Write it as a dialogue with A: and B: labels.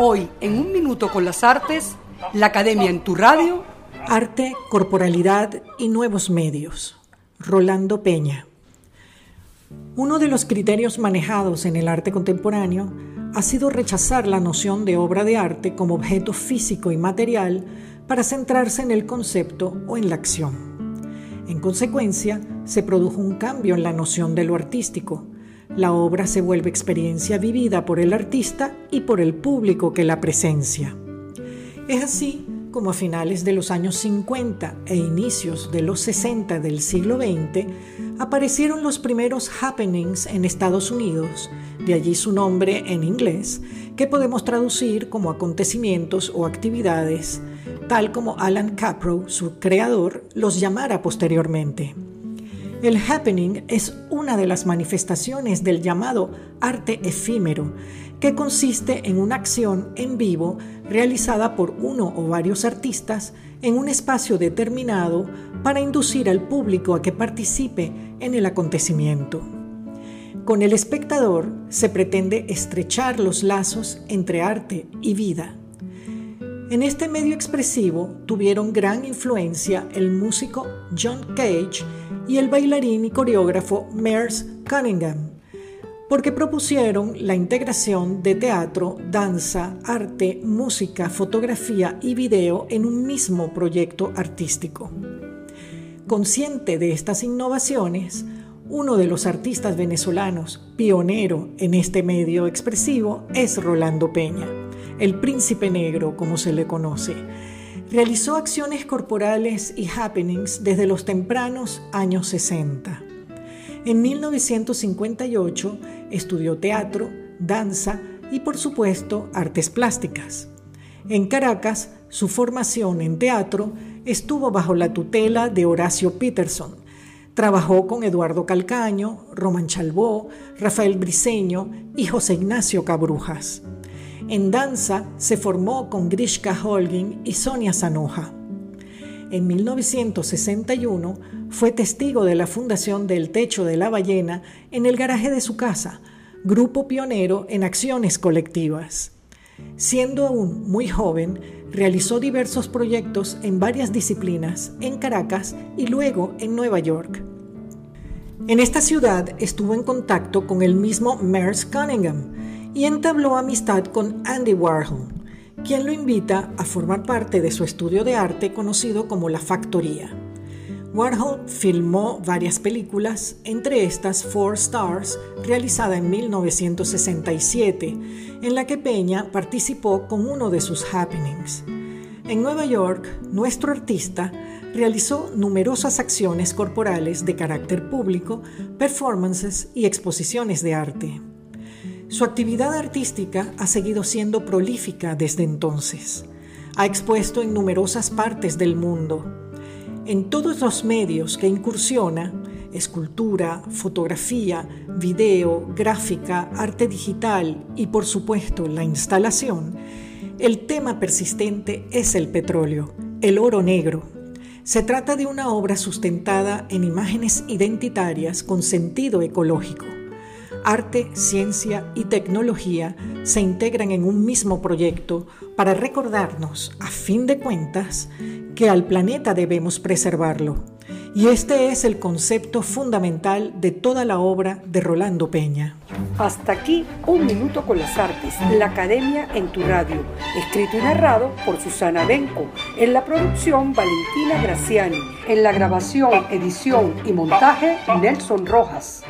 A: Hoy, en un minuto con las artes, la Academia en tu radio.
B: Arte, corporalidad y nuevos medios. Rolando Peña. Uno de los criterios manejados en el arte contemporáneo ha sido rechazar la noción de obra de arte como objeto físico y material para centrarse en el concepto o en la acción. En consecuencia, se produjo un cambio en la noción de lo artístico. La obra se vuelve experiencia vivida por el artista y por el público que la presencia. Es así como a finales de los años 50 e inicios de los 60 del siglo XX aparecieron los primeros happenings en Estados Unidos, de allí su nombre en inglés, que podemos traducir como acontecimientos o actividades, tal como Alan Caprow, su creador, los llamara posteriormente. El happening es una de las manifestaciones del llamado arte efímero, que consiste en una acción en vivo realizada por uno o varios artistas en un espacio determinado para inducir al público a que participe en el acontecimiento. Con el espectador se pretende estrechar los lazos entre arte y vida. En este medio expresivo tuvieron gran influencia el músico John Cage y el bailarín y coreógrafo Merce Cunningham, porque propusieron la integración de teatro, danza, arte, música, fotografía y video en un mismo proyecto artístico. Consciente de estas innovaciones, uno de los artistas venezolanos pionero en este medio expresivo es Rolando Peña el príncipe negro, como se le conoce. Realizó acciones corporales y happenings desde los tempranos años 60. En 1958 estudió teatro, danza y por supuesto artes plásticas. En Caracas, su formación en teatro estuvo bajo la tutela de Horacio Peterson. Trabajó con Eduardo Calcaño, Román Chalbó, Rafael Briceño y José Ignacio Cabrujas. En danza se formó con Grishka Holgin y Sonia Sanoja. En 1961 fue testigo de la fundación del Techo de la Ballena en el garaje de su casa, grupo pionero en acciones colectivas. Siendo aún muy joven, realizó diversos proyectos en varias disciplinas en Caracas y luego en Nueva York. En esta ciudad estuvo en contacto con el mismo Merce Cunningham, y entabló amistad con Andy Warhol, quien lo invita a formar parte de su estudio de arte conocido como La Factoría. Warhol filmó varias películas, entre estas Four Stars, realizada en 1967, en la que Peña participó con uno de sus happenings. En Nueva York, nuestro artista realizó numerosas acciones corporales de carácter público, performances y exposiciones de arte. Su actividad artística ha seguido siendo prolífica desde entonces. Ha expuesto en numerosas partes del mundo. En todos los medios que incursiona, escultura, fotografía, video, gráfica, arte digital y por supuesto la instalación, el tema persistente es el petróleo, el oro negro. Se trata de una obra sustentada en imágenes identitarias con sentido ecológico arte, ciencia y tecnología se integran en un mismo proyecto para recordarnos, a fin de cuentas, que al planeta debemos preservarlo. Y este es el concepto fundamental de toda la obra de Rolando Peña.
A: Hasta aquí, un minuto con las artes, la Academia en tu radio, escrito y narrado por Susana Benco, en la producción Valentina Graciani, en la grabación, edición y montaje Nelson Rojas.